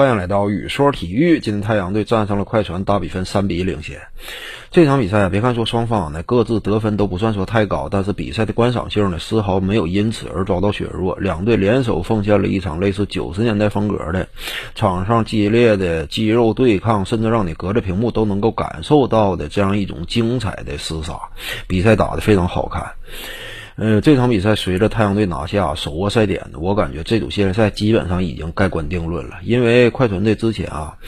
欢迎来到雨说体育。今天太阳队战胜了快船，大比分三比一领先。这场比赛啊，别看说双方呢各自得分都不算说太高，但是比赛的观赏性呢丝毫没有因此而遭到削弱。两队联手奉献了一场类似九十年代风格的场上激烈的肌肉对抗，甚至让你隔着屏幕都能够感受到的这样一种精彩的厮杀。比赛打得非常好看。呃，这场比赛随着太阳队拿下手握赛点，我感觉这组系列赛基本上已经盖棺定论了。因为快船队之前啊，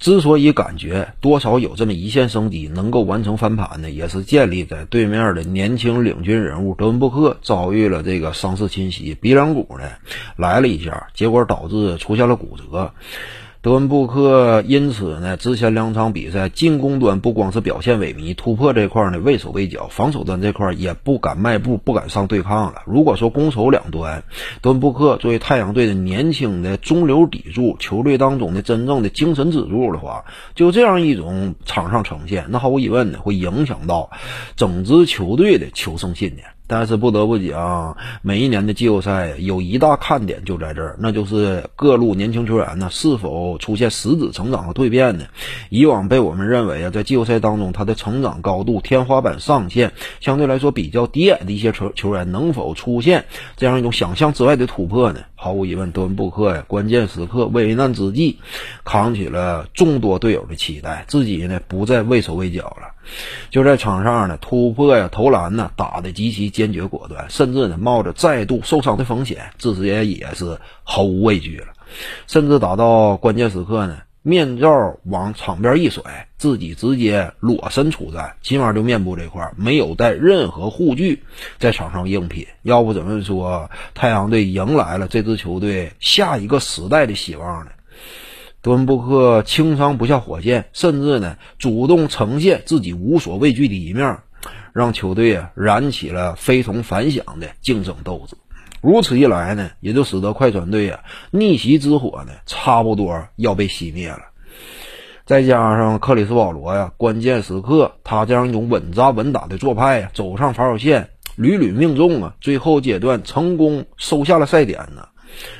之所以感觉多少有这么一线生机，能够完成翻盘呢，也是建立在对面的年轻领军人物德文布克遭遇了这个伤势侵袭，鼻梁骨呢来了一下，结果导致出现了骨折。德文布克因此呢，之前两场比赛进攻端不光是表现萎靡，突破这块呢畏手畏脚，防守端这块也不敢迈步，不敢上对抗了。如果说攻守两端，德文布克作为太阳队的年轻的中流砥柱，球队当中的真正的精神支柱的话，就这样一种场上呈现，那毫无疑问呢，会影响到整支球队的求胜信念。但是不得不讲，每一年的季后赛有一大看点就在这儿，那就是各路年轻球员呢是否出现实质成长和蜕变呢？以往被我们认为啊，在季后赛当中他的成长高度天花板上限相对来说比较低矮的一些球球员，能否出现这样一种想象之外的突破呢？毫无疑问，德文布克呀，关键时刻危难之际，扛起了众多队友的期待，自己呢不再畏手畏脚了。就在场上呢，突破呀、投篮呢，打得极其坚决果断，甚至呢冒着再度受伤的风险，自己也也是毫无畏惧了。甚至打到关键时刻呢，面罩往场边一甩，自己直接裸身出战，起码就面部这块没有带任何护具，在场上硬拼。要不怎么说太阳队迎来了这支球队下一个时代的希望呢？德文布克轻伤不下火线，甚至呢主动呈现自己无所畏惧的一面，让球队啊燃起了非同凡响的竞争斗志。如此一来呢，也就使得快船队啊逆袭之火呢差不多要被熄灭了。再加上克里斯保罗呀，关键时刻他这样一种稳扎稳打的做派呀，走上防守线屡屡命中啊，最后阶段成功收下了赛点呢。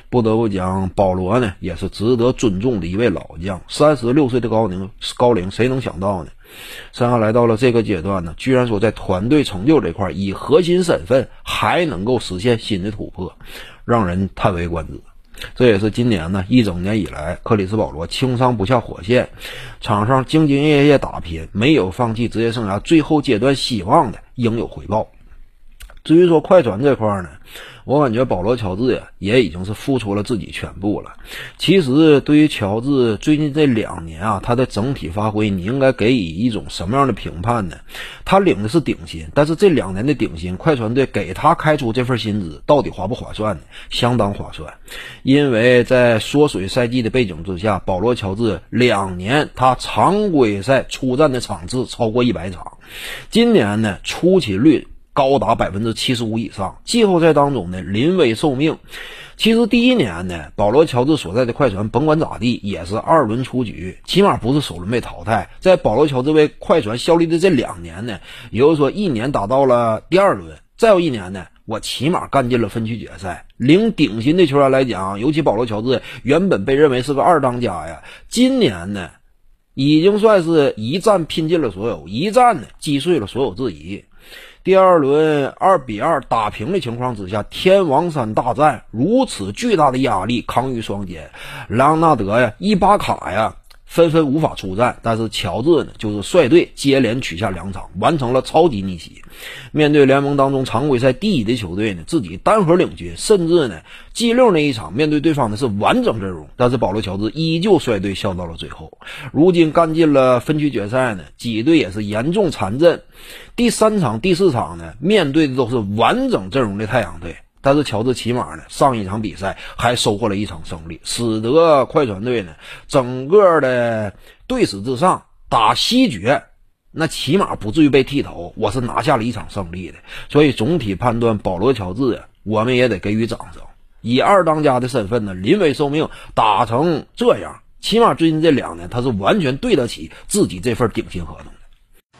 不得不讲，保罗呢也是值得尊重的一位老将。三十六岁的高龄，高龄谁能想到呢？身上来到了这个阶段呢，居然说在团队成就这块以核心身份还能够实现新的突破，让人叹为观止。这也是今年呢一整年以来，克里斯保罗轻伤不下火线，场上兢兢业业打拼，没有放弃职业生涯最后阶段希望的应有回报。至于说快船这块儿呢，我感觉保罗·乔治呀也已经是付出了自己全部了。其实对于乔治最近这两年啊，他的整体发挥，你应该给予一种什么样的评判呢？他领的是顶薪，但是这两年的顶薪，快船队给他开出这份薪资到底划不划算呢？相当划算，因为在缩水赛季的背景之下，保罗·乔治两年他常规赛出战的场次超过一百场，今年呢出勤率。高达百分之七十五以上，季后赛当中呢临危受命。其实第一年呢，保罗·乔治所在的快船，甭管咋地，也是二轮出局，起码不是首轮被淘汰。在保罗·乔治为快船效力的这两年呢，也就是说一年打到了第二轮，再有一年呢，我起码干进了分区决赛。领顶薪的球员来讲，尤其保罗·乔治原本被认为是个二当家呀，今年呢，已经算是一战拼尽了所有，一战呢击碎了所有质疑。第二轮二比二打平的情况之下，天王山大战如此巨大的压力，扛于双肩，莱昂纳德呀、伊巴卡呀。纷纷无法出战，但是乔治呢，就是率队接连取下两场，完成了超级逆袭。面对联盟当中常规赛第一的球队呢，自己单核领军，甚至呢，G 六那一场面对对方的是完整阵容，但是保罗乔治依旧率队笑到了最后。如今干进了分区决赛呢，几队也是严重残阵。第三场、第四场呢，面对的都是完整阵容的太阳队。但是乔治起码呢，上一场比赛还收获了一场胜利，使得快船队呢整个的队史之上打西决，那起码不至于被剃头。我是拿下了一场胜利的，所以总体判断保罗乔治啊，我们也得给予掌声。以二当家的身份呢，临危受命打成这样，起码最近这两年他是完全对得起自己这份顶薪合同。